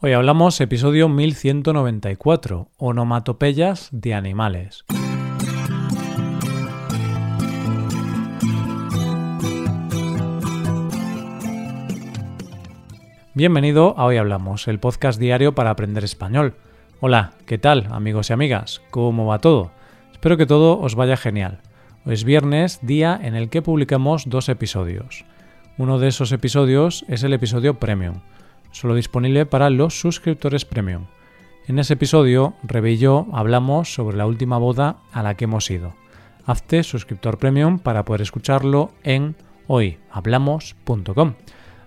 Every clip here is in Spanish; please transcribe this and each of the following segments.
Hoy hablamos episodio 1194, onomatopeyas de animales. Bienvenido a Hoy Hablamos, el podcast diario para aprender español. Hola, ¿qué tal amigos y amigas? ¿Cómo va todo? Espero que todo os vaya genial. Hoy es viernes, día en el que publicamos dos episodios. Uno de esos episodios es el episodio Premium, solo disponible para los suscriptores Premium. En ese episodio, Rebe y yo hablamos sobre la última boda a la que hemos ido. Hazte suscriptor Premium para poder escucharlo en hoyhablamos.com.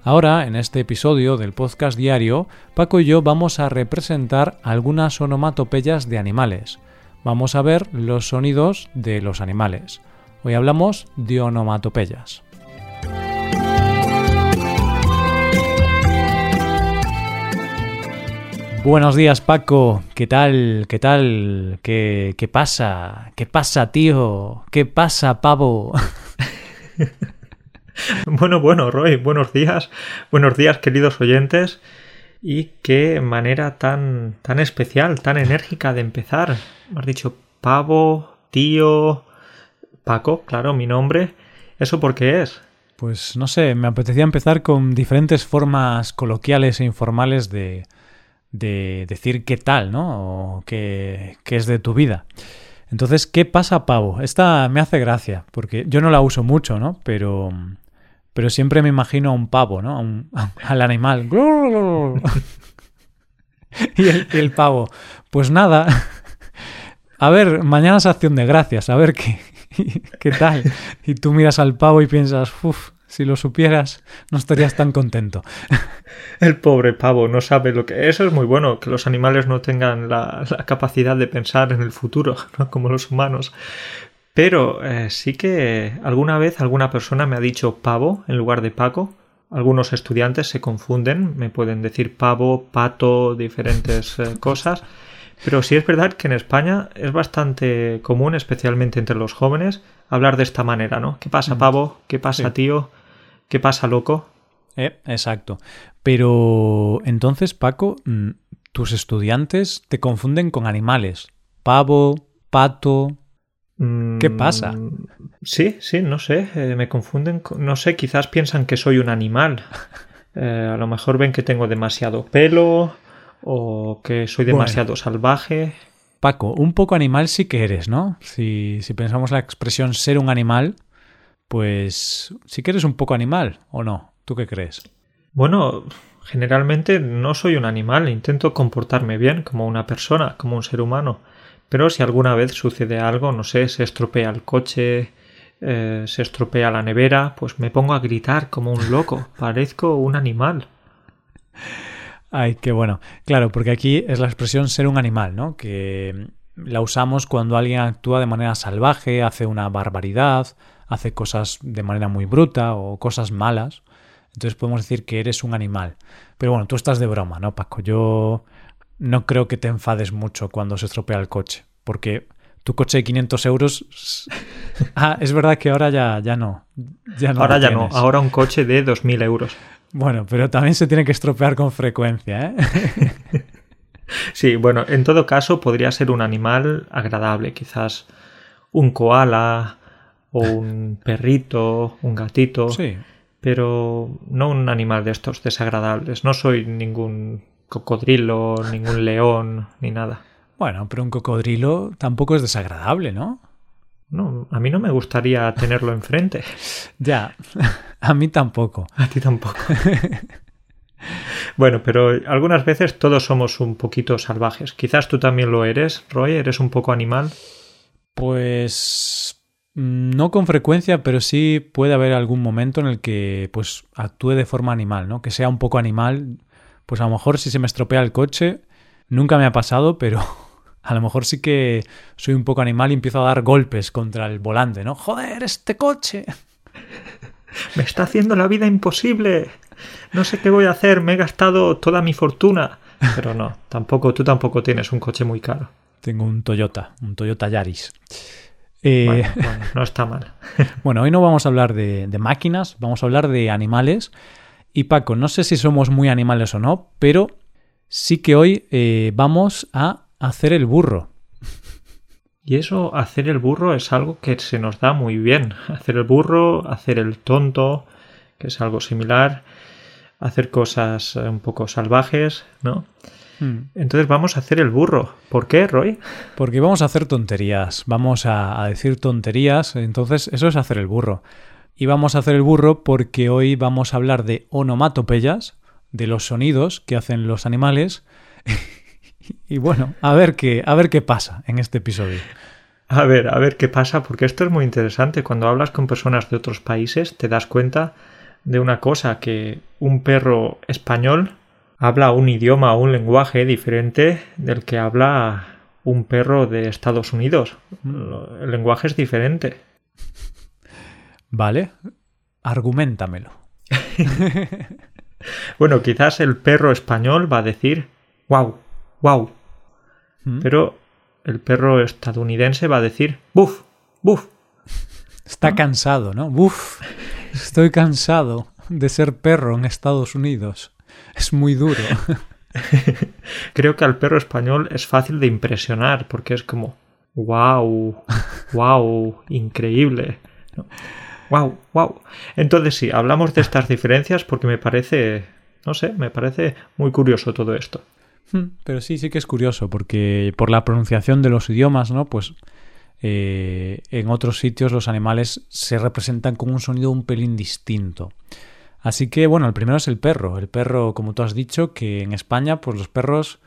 Ahora, en este episodio del podcast diario, Paco y yo vamos a representar algunas onomatopeyas de animales. Vamos a ver los sonidos de los animales. Hoy hablamos de onomatopeyas. Buenos días, Paco. ¿Qué tal? ¿Qué tal? ¿Qué, qué pasa? ¿Qué pasa, tío? ¿Qué pasa, pavo? bueno, bueno, Roy, buenos días. Buenos días, queridos oyentes. Y qué manera tan, tan especial, tan enérgica de empezar. Me has dicho pavo, tío, Paco, claro, mi nombre. ¿Eso por qué es? Pues no sé, me apetecía empezar con diferentes formas coloquiales e informales de, de decir qué tal, ¿no? O qué, es de tu vida. Entonces, ¿qué pasa, pavo? Esta me hace gracia, porque yo no la uso mucho, ¿no? Pero, pero siempre me imagino a un pavo, ¿no? al animal. y, el, el pavo, pues nada. A ver, mañana es acción de gracias, a ver qué, qué tal. Y tú miras al pavo y piensas, uff, si lo supieras, no estarías tan contento. El pobre pavo no sabe lo que... Eso es muy bueno, que los animales no tengan la, capacidad de pensar en el futuro, como los humanos. Pero eh, sí que alguna vez alguna persona me ha dicho pavo en lugar de Paco. Algunos estudiantes se confunden, me pueden decir pavo, pato, diferentes eh, cosas. Pero sí es verdad que en España es bastante común, especialmente entre los jóvenes, hablar de esta manera, ¿no? ¿Qué pasa, mm. pavo? ¿Qué pasa, tío? ¿Qué pasa, loco? Eh, exacto. Pero entonces, Paco, mm, tus estudiantes te confunden con animales. Pavo, pato. ¿Qué mm, pasa? Sí, sí, no sé. Eh, me confunden. Con, no sé, quizás piensan que soy un animal. Eh, a lo mejor ven que tengo demasiado pelo o que soy demasiado salvaje. Paco, un poco animal sí que eres, ¿no? Si, si pensamos la expresión ser un animal, pues sí que eres un poco animal, ¿o no? ¿Tú qué crees? Bueno, generalmente no soy un animal, intento comportarme bien como una persona, como un ser humano. Pero si alguna vez sucede algo, no sé, se estropea el coche, eh, se estropea la nevera, pues me pongo a gritar como un loco, parezco un animal. Ay, qué bueno. Claro, porque aquí es la expresión ser un animal, ¿no? Que la usamos cuando alguien actúa de manera salvaje, hace una barbaridad, hace cosas de manera muy bruta o cosas malas. Entonces podemos decir que eres un animal. Pero bueno, tú estás de broma, ¿no, Paco? Yo no creo que te enfades mucho cuando se estropea el coche, porque tu coche de 500 euros... ah, es verdad que ahora ya, ya no. Ya no ahora ya no, ahora un coche de 2.000 euros. Bueno, pero también se tiene que estropear con frecuencia, ¿eh? sí, bueno, en todo caso podría ser un animal agradable, quizás un koala, o un perrito, un gatito. Sí. Pero no un animal de estos desagradables. No soy ningún cocodrilo, ningún león, ni nada. Bueno, pero un cocodrilo tampoco es desagradable, ¿no? No, a mí no me gustaría tenerlo enfrente. ya, a mí tampoco. A ti tampoco. bueno, pero algunas veces todos somos un poquito salvajes. Quizás tú también lo eres, Roy, eres un poco animal. Pues no con frecuencia, pero sí puede haber algún momento en el que pues actúe de forma animal, ¿no? Que sea un poco animal. Pues a lo mejor si se me estropea el coche, nunca me ha pasado, pero a lo mejor sí que soy un poco animal y empiezo a dar golpes contra el volante, ¿no? Joder, este coche. Me está haciendo la vida imposible. No sé qué voy a hacer, me he gastado toda mi fortuna. Pero no, tampoco, tú tampoco tienes un coche muy caro. Tengo un Toyota, un Toyota Yaris. Eh, no está mal. bueno, hoy no vamos a hablar de, máquinas, vamos a hablar de animales. Y Paco, no sé si somos muy animales o no, pero sí que hoy eh, vamos a hacer el burro. Y eso, hacer el burro, es algo que se nos da muy bien. Hacer el burro, hacer el tonto, que es algo similar, hacer cosas un poco salvajes, ¿no? Hmm. Entonces vamos a hacer el burro. ¿Por qué, Roy? Porque vamos a hacer tonterías, vamos a, decir tonterías, entonces eso es hacer el burro. Y vamos a hacer el burro porque hoy vamos a hablar de onomatopeyas, de los sonidos que hacen los animales. y bueno, a ver qué, a ver qué pasa en este episodio. A ver, a ver qué pasa, porque esto es muy interesante. Cuando hablas con personas de otros países, te das cuenta de una cosa, que un perro español habla un idioma o un lenguaje diferente del que habla un perro de Estados Unidos. El lenguaje es diferente. Vale, argumentamelo. bueno, quizás el perro español va a decir wow, wow. ¿Mm? Pero el perro estadounidense va a decir buf, buf. Está cansado, ¿no? Buf, estoy cansado de ser perro en Estados Unidos. Es muy duro. Creo que al perro español es fácil de impresionar porque es como, wow, wow, increíble. Wow, wow. Entonces sí, hablamos de estas diferencias porque me parece, no sé, me parece muy curioso todo esto. Hmm, pero sí, sí que es curioso porque por la pronunciación de los idiomas, ¿no? Pues eh, en otros sitios los animales se representan con un sonido un pelín distinto. Así que bueno, el primero es el perro. El perro, como tú has dicho, que en España, pues los perros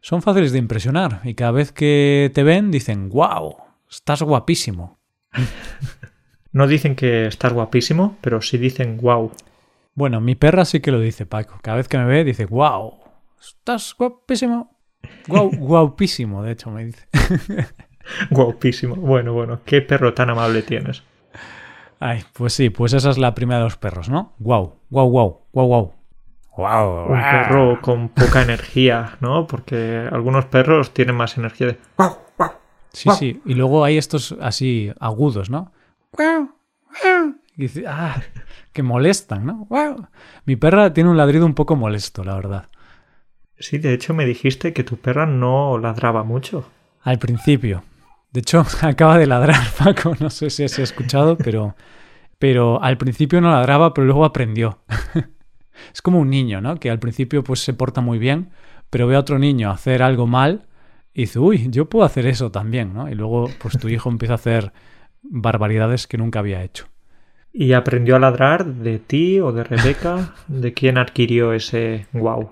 son fáciles de impresionar y cada vez que te ven dicen, wow, estás guapísimo. No dicen que estás guapísimo, pero sí dicen wow. Bueno, mi perra sí que lo dice, Paco. Cada vez que me ve dice, wow, estás guapísimo. Guau, guapísimo, de hecho, me dice. guapísimo. Bueno, bueno, qué perro tan amable tienes. Ay, pues sí, pues esa es la primera de los perros, ¿no? Guau, guau, guau, guau, guau. Wow, un perro con poca energía, ¿no? Porque algunos perros tienen más energía de guau, guau. Sí, sí, y luego hay estos así agudos, ¿no? Guau, guau. Y dice, ah, que molestan, ¿no? Guau. Mi perra tiene un ladrido un poco molesto, la verdad. Sí, de hecho me dijiste que tu perra no ladraba mucho. Al principio, de hecho, acaba de ladrar Paco, no sé si has escuchado, pero, pero al principio no ladraba, pero luego aprendió. es como un niño, ¿no? Que al principio pues se porta muy bien, pero ve a otro niño hacer algo mal y dice, uy, yo puedo hacer eso también, ¿no? Y luego pues tu hijo empieza a hacer barbaridades que nunca había hecho. ¿Y aprendió a ladrar de ti o de Rebeca? ¿De quién adquirió ese wow?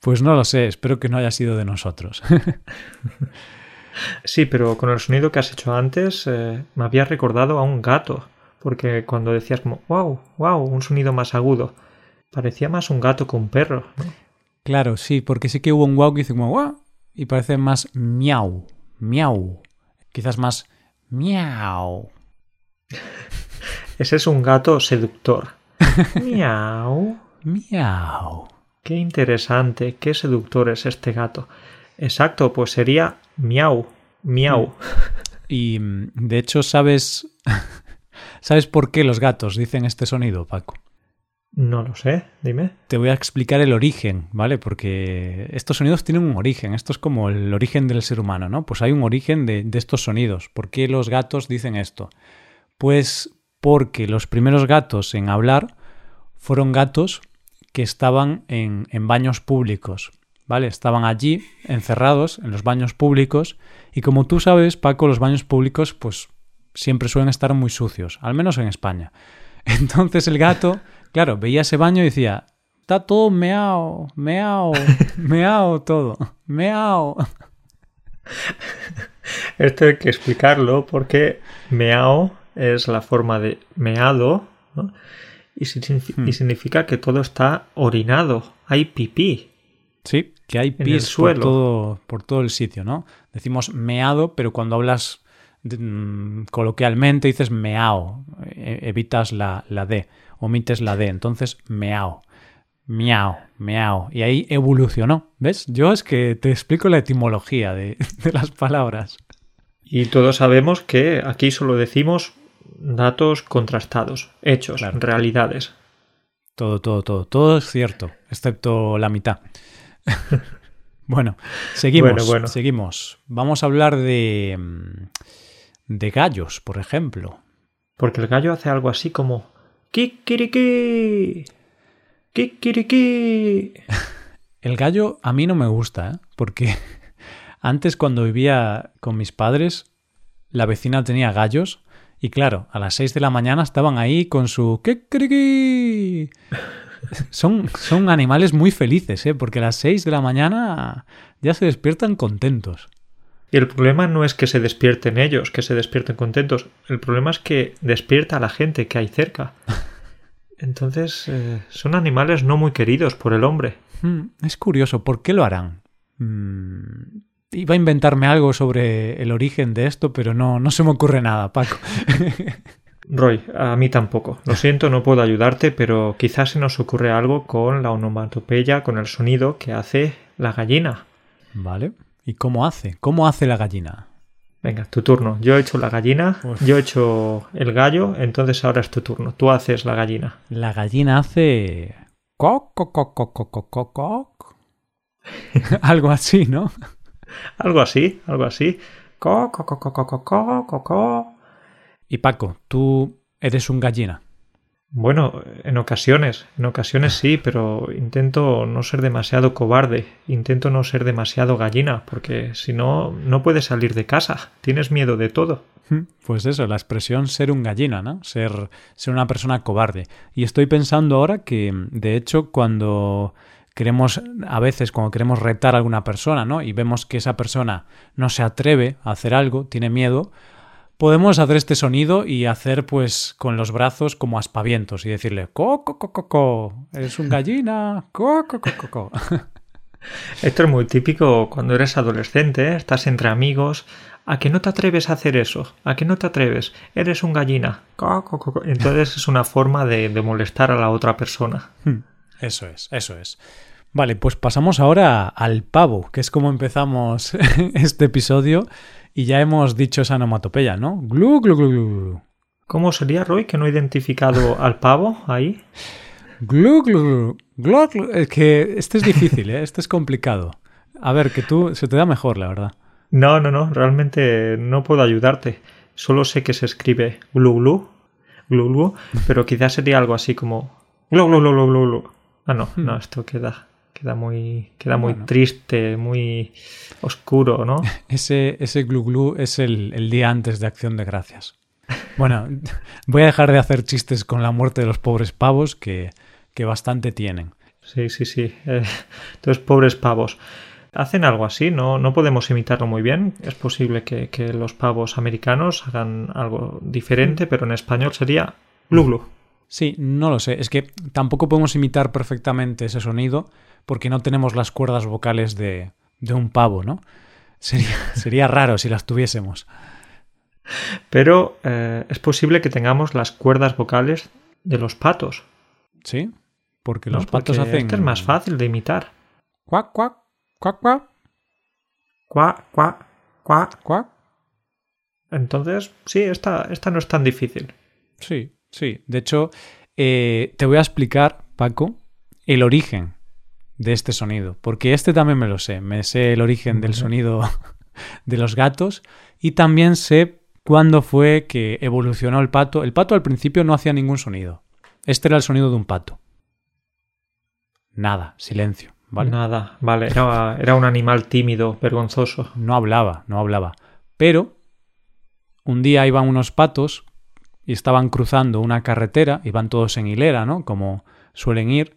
Pues no lo sé, espero que no haya sido de nosotros. Sí, pero con el sonido que has hecho antes eh, me había recordado a un gato, porque cuando decías como wow, wow, un sonido más agudo, parecía más un gato que un perro. Claro, sí, porque sí que hubo un wow que dice como wow y parece más miau, miau, quizás más miau. Ese es un gato seductor. miau. Miau. Qué interesante, qué seductor es este gato. Exacto, pues sería miau, miau. Y de hecho, ¿sabes, ¿sabes por qué los gatos dicen este sonido, Paco? No lo sé, dime. Te voy a explicar el origen, ¿vale? Porque estos sonidos tienen un origen, esto es como el origen del ser humano, ¿no? Pues hay un origen de, estos sonidos. ¿Por qué los gatos dicen esto? Pues porque los primeros gatos en hablar fueron gatos que estaban en, en baños públicos. ¿Vale? Estaban allí, encerrados, en los baños públicos, y como tú sabes, Paco, los baños públicos, pues siempre suelen estar muy sucios, al menos en España. Entonces el gato, claro, veía ese baño y decía, está todo meao, meao, meao todo, meao. Esto hay que explicarlo porque meao es la forma de meado y, hmm. significa que todo está orinado, hay pipí. Sí, que hay pis por todo, por todo el sitio, ¿no? Decimos meado, pero cuando hablas mm, coloquialmente dices meao, e, evitas la, la D, omites la D, entonces meao, miau, meao, y ahí evolucionó, ¿ves? Yo es que te explico la etimología de, las palabras. Y todos sabemos que aquí solo decimos datos contrastados, hechos, realidades. Todo, todo, todo, todo es cierto, excepto la mitad. Bueno, seguimos, seguimos. Vamos a hablar de, mm, de gallos, por ejemplo. Porque el gallo hace algo así como ¡Kikiriki! ¡Kikiriki! El gallo a mí no me gusta, ¿eh? porque antes cuando vivía con mis padres, la vecina tenía gallos y claro, a las 6 de la mañana estaban ahí con su ¡Kikiriki! Son, son animales muy felices, ¿eh? porque a las 6 de la mañana ya se despiertan contentos. Y el problema no es que se despierten ellos, que se despierten contentos. El problema es que despierta a la gente que hay cerca. Entonces, eh, son animales no muy queridos por el hombre. Hmm, es curioso, ¿por qué lo harán? Hmm, iba a inventarme algo sobre el origen de esto, pero no, no se me ocurre nada, Paco. Roy, a mí tampoco. Lo siento, no puedo ayudarte, pero quizás se nos ocurre algo con la onomatopeya, con el sonido que hace la gallina. Vale. ¿Y cómo hace? ¿Cómo hace la gallina? Venga, tu turno. Yo he hecho la gallina, yo he hecho el gallo, entonces ahora es tu turno. Tú haces la gallina. La gallina hace... Coc, coc, coc, coc, coc, coc, coc. algo así, ¿no? algo así, algo así. Coc, coc, coc, coc, coc, coc, coc. Y Paco, tú eres un gallina. Bueno, en ocasiones, en ocasiones sí, pero intento no ser demasiado cobarde, intento no ser demasiado gallina, porque si no, no puedes salir de casa, tienes miedo de todo. Pues eso, la expresión ser un gallina, ¿no? Ser, ser una persona cobarde. Y estoy pensando ahora que, de hecho, cuando queremos, a veces, cuando queremos retar a alguna persona, ¿no? Y vemos que esa persona no se atreve a hacer algo, tiene miedo, podemos hacer este sonido y hacer pues con los brazos como aspavientos y decirle co co co co co eres un gallina co co co co co Esto es muy típico cuando eres adolescente, ¿eh? estás entre amigos. ¿A que no te atreves a hacer eso? ¿A que no te atreves? Eres un gallina. Entonces es una forma de, de molestar a la otra persona. Hmm. Eso es, eso es. Vale, pues pasamos ahora al pavo, que es como empezamos este episodio y ya hemos dicho esa onomatopeya, ¿no? Glu, glu, glu, glu. ¿Cómo sería, Roy, que no he identificado al pavo ahí? Glu, glu, glu, glu, Es que este es difícil, ¿eh? Este es complicado. A ver, que tú se te da mejor, la verdad. No, no, no. Realmente no puedo ayudarte. Solo sé que se escribe glu, glu, glu, glu, pero quizás sería algo así como glu, glu, glu, glu, glu. Ah, no, no, hmm. esto queda queda muy, queda muy triste, muy oscuro, ¿no? Ese, ese glu glu es el, día antes de Acción de Gracias. Bueno, voy a dejar de hacer chistes con la muerte de los pobres pavos, que, que bastante tienen. Sí, sí, sí. Eh, entonces, pobres pavos. Hacen algo así, ¿no? No podemos imitarlo muy bien. Es posible que, que los pavos americanos hagan algo diferente, pero en español sería glu glu. Sí, no lo sé. Es que tampoco podemos imitar perfectamente ese sonido porque no tenemos las cuerdas vocales de, de un pavo, ¿no? Sería, sería raro si las tuviésemos. Pero eh, es posible que tengamos las cuerdas vocales de los patos. Sí, porque los patos hacen. Este es más fácil de imitar. Cuac, cuac, cuac, cuac. Cuac, cuac, cuac. Cuac. Entonces, sí, esta, esta no es tan difícil. Sí, sí. De hecho, eh, te voy a explicar, Paco, el origen de este sonido, porque este también me lo sé, me sé el origen del sonido de los gatos y también sé cuándo fue que evolucionó el pato. El pato al principio no hacía ningún sonido. Este era el sonido de un pato. Nada, silencio. ¿vale? Nada, vale, era, era un animal tímido, vergonzoso. No hablaba, no hablaba. Pero un día iban unos patos y estaban cruzando una carretera, iban todos en hilera, ¿no? Como suelen ir,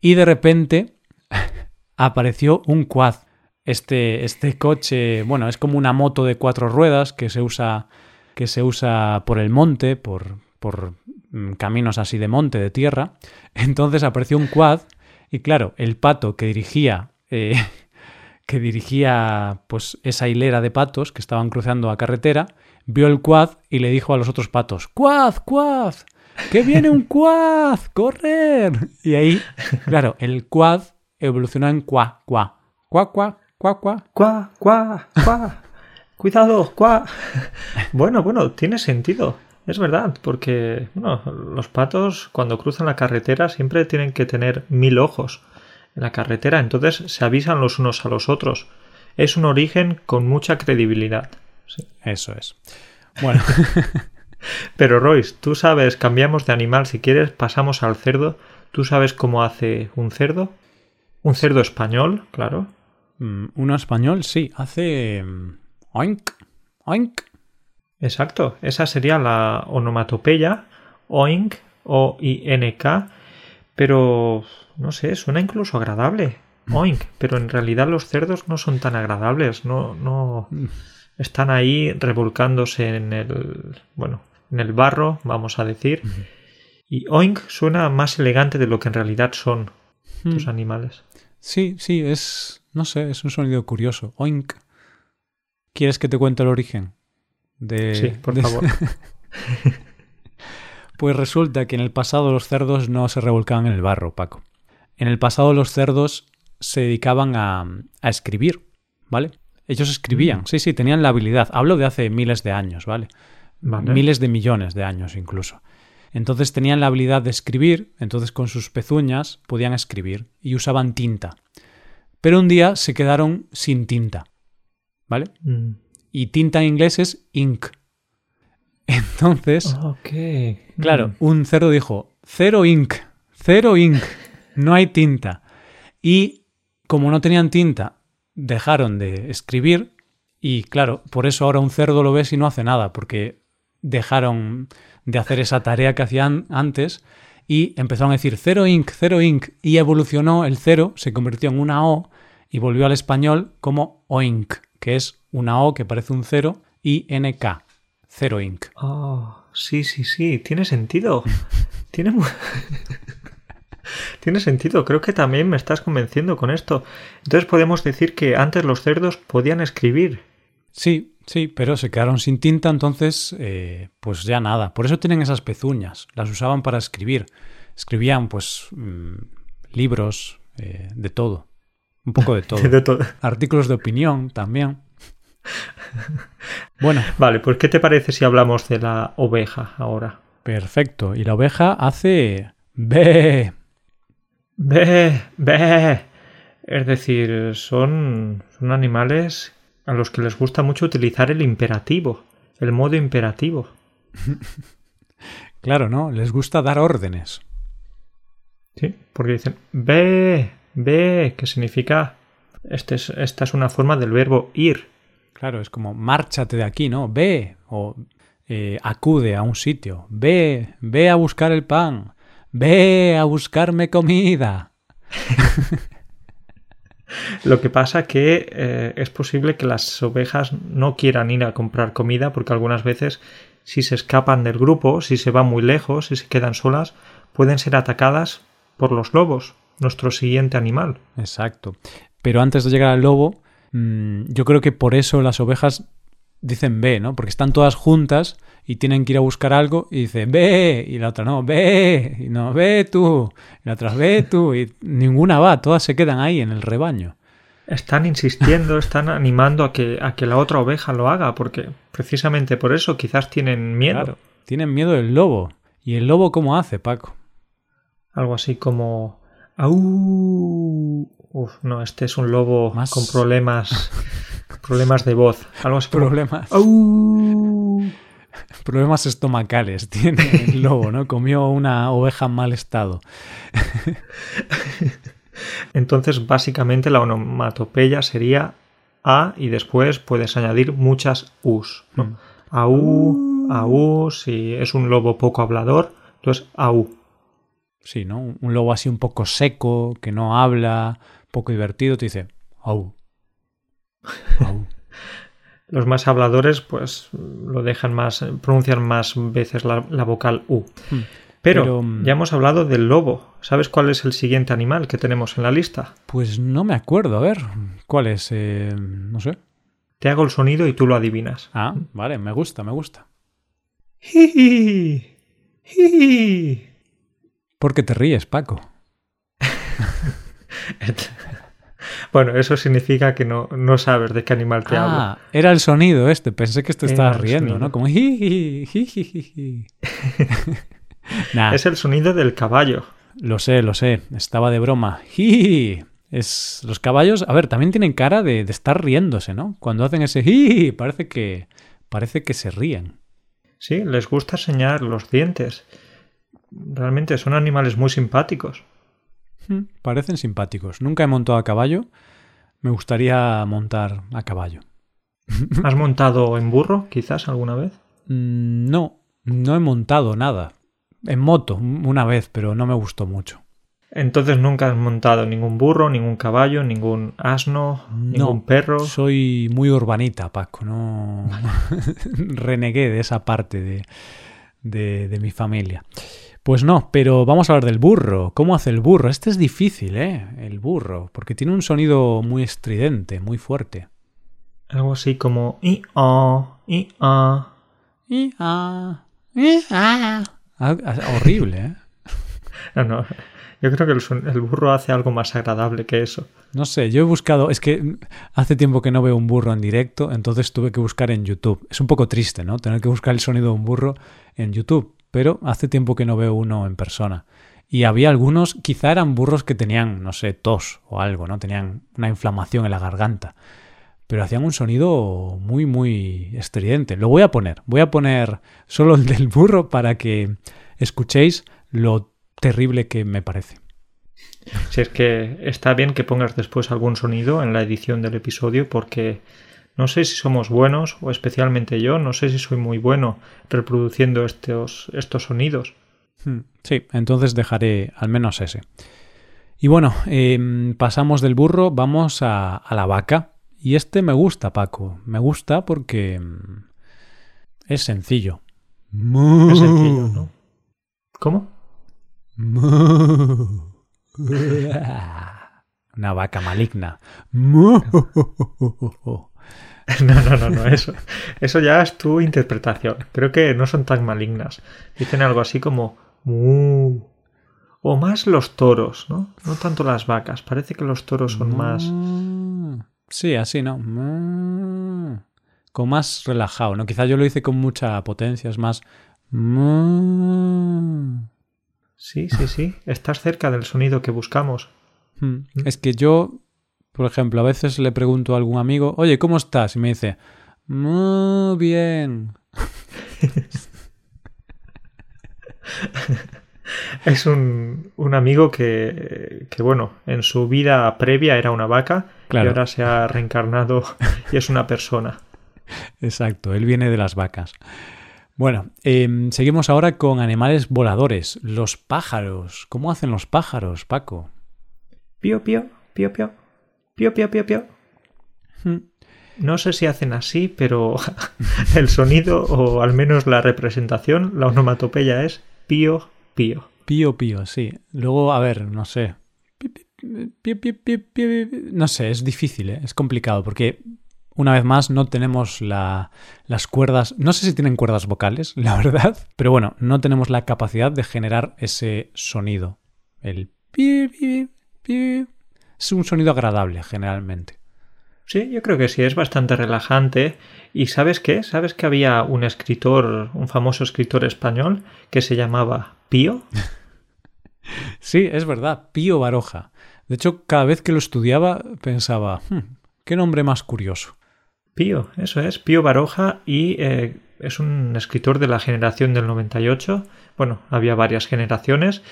y de repente apareció un quad. Este, este coche, bueno, es como una moto de cuatro ruedas que se usa, que se usa por el monte, por, por mm, caminos así de monte, de tierra. Entonces apareció un quad y claro, el pato que dirigía, eh, que dirigía pues esa hilera de patos que estaban cruzando a carretera, vio el quad y le dijo a los otros patos, ¡Quad, quad! ¡Que viene un quad! ¡Correr! Y ahí, claro, el quad evolucionó en cuá, cuá. Cuá, cuá, cuá, cuá. Cuá, cuá, cuá. Cuidado, cuá. Bueno, bueno, tiene sentido. Es verdad, porque los patos cuando cruzan la carretera siempre tienen que tener mil ojos. en la carretera, entonces se avisan los unos a los otros. Es un origen con mucha credibilidad. Eso es. Bueno. Pero Royce, tú sabes, cambiamos de animal, si quieres pasamos al cerdo. ¿Tú sabes cómo hace un cerdo? Un cerdo español, claro. Mm, uno español, sí, hace... Mm, oink, oink. Exacto, esa sería la onomatopeya, oink, O-I-N-K, pero no sé, suena incluso agradable, oink, pero en realidad los cerdos no son tan agradables, no, no mm. Están ahí revolcándose en el, bueno, en el barro, vamos a decir, y oink suena más elegante de lo que en realidad son los animales. Sí, sí, es, no sé, es un sonido curioso, oink. ¿Quieres que te cuente el origen? De, sí, por favor. pues resulta que en el pasado los cerdos no se revolcaban en el barro, Paco. En el pasado los cerdos se dedicaban a, a escribir, ¿vale? Ellos escribían, mm. sí, sí, tenían la habilidad. Hablo de hace miles de años, ¿vale? Miles de millones de años incluso. Entonces tenían la habilidad de escribir, entonces con sus pezuñas podían escribir y usaban tinta. Pero un día se quedaron sin tinta, ¿vale? Mm. Y tinta en inglés es ink. Entonces, claro, mm. un cerdo dijo, cero ink, cero ink, no hay tinta. Y como no tenían tinta, dejaron de escribir y claro, por eso ahora un cerdo lo ves y no hace nada, porque dejaron de hacer esa tarea que hacían antes y empezaron a decir cero ink, cero ink y evolucionó el cero, se convirtió en una O y volvió al español como oink, que es una O que parece un cero y NK, cero ink. Oh, sí, sí, sí, tiene sentido. tiene Tiene sentido, creo que también me estás convenciendo con esto. Entonces podemos decir que antes los cerdos podían escribir. Sí, Sí, pero se quedaron sin tinta, entonces, eh, pues ya nada. Por eso tienen esas pezuñas. Las usaban para escribir. Escribían, pues, mm, libros, eh, de todo. Un poco de todo. de todo. Artículos de opinión también. Bueno. Vale, pues ¿qué te parece si hablamos de la oveja ahora? Perfecto. Y la oveja hace... Ve. Ve, ve. Es decir, son, son animales a los que les gusta mucho utilizar el imperativo, el modo imperativo. claro, ¿no? Les gusta dar órdenes. Sí, porque dicen ve, ve, que significa este es, esta es una forma del verbo ir. Claro, es como márchate de aquí, ¿no? Ve o eh, acude a un sitio. Ve, ve a buscar el pan. Ve a buscarme comida. Lo que pasa que eh, es posible que las ovejas no quieran ir a comprar comida porque algunas veces si se escapan del grupo, si se van muy lejos, si se quedan solas, pueden ser atacadas por los lobos, nuestro siguiente animal. Exacto. Pero antes de llegar al lobo, mm, yo creo que por eso las ovejas dicen ve, ¿no? Porque están todas juntas y tienen que ir a buscar algo y dicen ve y la otra no, ve y no, ve tú y la otra ve tú y ninguna va, todas se quedan ahí en el rebaño. Están insistiendo, están animando a que, a que la otra oveja lo haga porque precisamente por eso quizás tienen miedo. Claro, tienen miedo del lobo. ¿Y el lobo cómo hace, Paco? Algo así como... ¡Au! Uf, no, este es un lobo con problemas Problemas de voz. Algo Problemas. Problemas estomacales tiene el lobo, ¿no? Comió una oveja en mal estado. Entonces, básicamente la onomatopeya sería A y después puedes añadir muchas U's. ¿no? Mm. Aú, aú, si es un lobo poco hablador, entonces aú. Sí, ¿no? Un lobo así un poco seco, que no habla, poco divertido, te dice au. Los más habladores, pues lo dejan más, pronuncian más veces la, vocal U. Hmm. Pero, mm, ya hemos hablado del lobo. ¿Sabes cuál es el siguiente animal que tenemos en la lista? Pues no me acuerdo. A ver, ¿cuál es? Eh, no sé. Te hago el sonido y tú lo adivinas. Ah, vale, me gusta, me gusta. ¿Por qué te ríes, Paco? Bueno, eso significa que no, no sabes de qué animal te hablo. Ah, era el sonido este. Pensé que te estabas riendo, ¿no? Como Es el sonido del caballo. Lo sé, lo sé. Estaba de broma. Es, los caballos, a ver, también tienen cara de, de estar riéndose, ¿no? Cuando hacen ese "ji", parece que, parece que se ríen. Sí, les gusta enseñar los dientes. Realmente son animales muy simpáticos. Mm, Parecen simpáticos. Nunca he montado a caballo. Me gustaría montar a caballo. ¿Has montado en burro, quizás, alguna vez? Mm, No, no he montado nada. En moto, una vez, pero no me gustó mucho. Entonces nunca has montado ningún burro, ningún caballo, ningún asno, ningún perro. Soy muy urbanita, Paco. No renegué de esa parte de, de, de mi familia. Pues no, pero vamos a hablar del burro. ¿Cómo hace el burro? Este es difícil, ¿eh? El burro, porque tiene un sonido muy estridente, muy fuerte. Algo así como i ah, i ah. Y, ah, y, ah. Ah, horrible, ¿eh? No, no. Yo creo que el burro hace algo más agradable que eso. No sé, yo he buscado, es que hace tiempo que no veo un burro en directo, entonces tuve que buscar en YouTube. Es un poco triste, ¿no? Tener que buscar el sonido de un burro en YouTube, pero hace tiempo que no veo uno en persona. Y había algunos, quizá eran burros que tenían, no sé, tos o algo, ¿no? Tenían una inflamación en la garganta. Pero hacían un sonido muy, muy estridente. Lo voy a poner, voy a poner solo el del burro para que escuchéis lo terrible que me parece. Si es que está bien que pongas después algún sonido en la edición del episodio porque no sé si somos buenos o especialmente yo, no sé si soy muy bueno reproduciendo estos, estos sonidos. Hmm, Sí, entonces dejaré al menos ese. Y bueno, em, pasamos del burro, vamos a, a la vaca. Y este me gusta, Paco. Me gusta porque em, es sencillo. Es sencillo, ¿no? ¿Cómo? Una vaca maligna. No, no, no, no, eso, eso ya es tu interpretación. Creo que no son tan malignas. Dicen algo así como "mu". O más los toros, ¿no? No tanto las vacas. Parece que los toros son más. Sí, así, ¿no? Con más relajado, ¿no? Quizá yo lo hice con mucha potencia, es más... Sí, sí, sí. Estás cerca del sonido que buscamos. Mm. Es que yo, por ejemplo, a veces le pregunto a algún amigo, oye, ¿cómo estás? Y me dice, muy bien. Es un, un amigo que, que, bueno, en su vida previa era una vaca Claro. y ahora se ha reencarnado y es una persona. Exacto, él viene de las vacas. Bueno, em, seguimos ahora con animales voladores, los pájaros. ¿Cómo hacen los pájaros, Paco? Pío, pío, pío, pío. Pío, pío, pío, pío. Mm. No sé si hacen así, pero el sonido o al menos la representación, la onomatopeya es pío, pío. Pío, pío, sí. Luego, a ver, no sé. No sé, es difícil, ¿eh? es complicado porque una vez más no tenemos la- las cuerdas, no sé si tienen cuerdas vocales, la verdad, pero bueno, no tenemos la capacidad de generar ese sonido. El pi, pi, pi. Es un sonido agradable generalmente. Sí, yo creo que sí, es bastante relajante. ¿Y sabes qué? ¿Sabes que había un escritor, un famoso escritor español, que se llamaba Pío? Sí, es verdad, Pío Baroja. De hecho, cada vez que lo estudiaba pensaba, "Hmm, qué nombre más curioso. Pío, eso es, Pío Baroja y eh, es un escritor de la generación del 98. Bueno, había varias generaciones,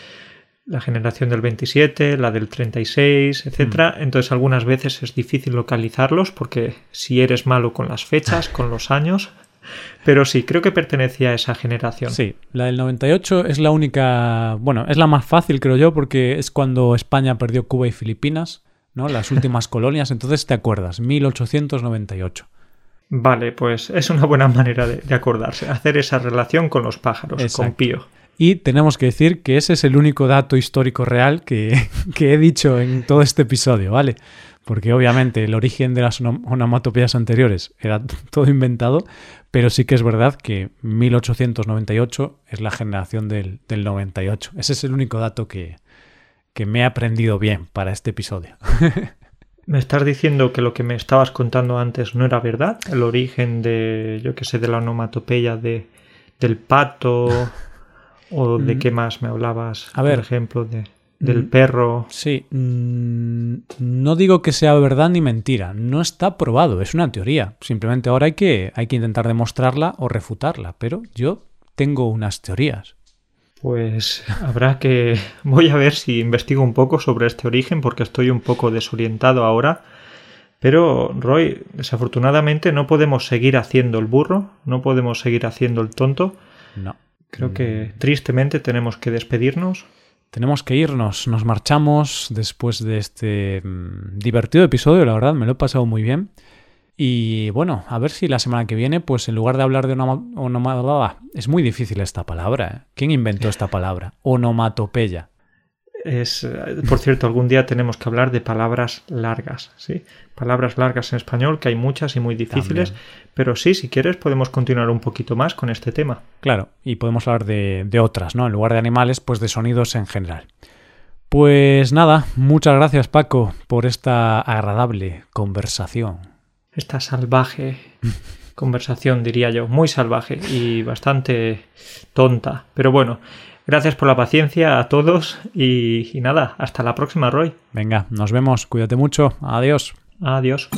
la generación del 27, la del 36, etcétera. Entonces algunas veces es difícil localizarlos porque si eres malo con las fechas, con los años, pero sí, creo que pertenecía a esa generación. Sí, la del 98 es la única, bueno, es la más fácil creo yo porque es cuando España perdió Cuba y Filipinas, ¿no? Las últimas colonias, entonces te acuerdas, 1898. Vale, pues es una buena manera de, de acordarse, hacer esa relación con los pájaros, con. Pío. Y tenemos que decir que ese es el único dato histórico real que, que he dicho en todo este episodio, ¿vale? Porque obviamente el origen de las onom- onomatopeyas anteriores era todo inventado, pero sí que es verdad que 1898 es la generación del, del 98. Ese es el único dato que, que me he aprendido bien para este episodio. ¿Me estás diciendo que lo que me estabas contando antes no era verdad? El origen de, yo qué sé, de la onomatopeya de, del pato o de qué más me hablabas, A ver. por ejemplo, de... del perro. Sí, mm, no digo que sea verdad ni mentira, no está probado, es una teoría. Simplemente ahora hay que, hay que intentar demostrarla o refutarla, pero yo tengo unas teorías. Pues habrá que... Voy a ver si investigo un poco sobre este origen porque estoy un poco desorientado ahora. Pero, Roy, desafortunadamente no podemos seguir haciendo el burro, no podemos seguir haciendo el tonto. No. Creo que tristemente tenemos que despedirnos. Tenemos que irnos, nos marchamos después de este mm, divertido episodio, la verdad, me lo he pasado muy bien. Y bueno, a ver si la semana que viene, pues en lugar de hablar de onomatopeya, es muy difícil esta palabra. ¿eh? ¿Quién inventó esta palabra? Onomatopeya. Es, por cierto, algún día tenemos que hablar de palabras largas, ¿sí? Palabras largas en español, que hay muchas y muy difíciles, pero sí, si quieres, podemos continuar un poquito más con este tema. Claro, y podemos hablar de, de otras, ¿no? En lugar de animales, pues de sonidos en general. Pues nada, muchas gracias Paco por esta agradable conversación. Esta salvaje conversación, diría yo, muy salvaje y bastante tonta, pero bueno. Gracias por la paciencia a todos y, y nada, hasta la próxima, Roy. Venga, nos vemos, cuídate mucho, adiós. Adiós.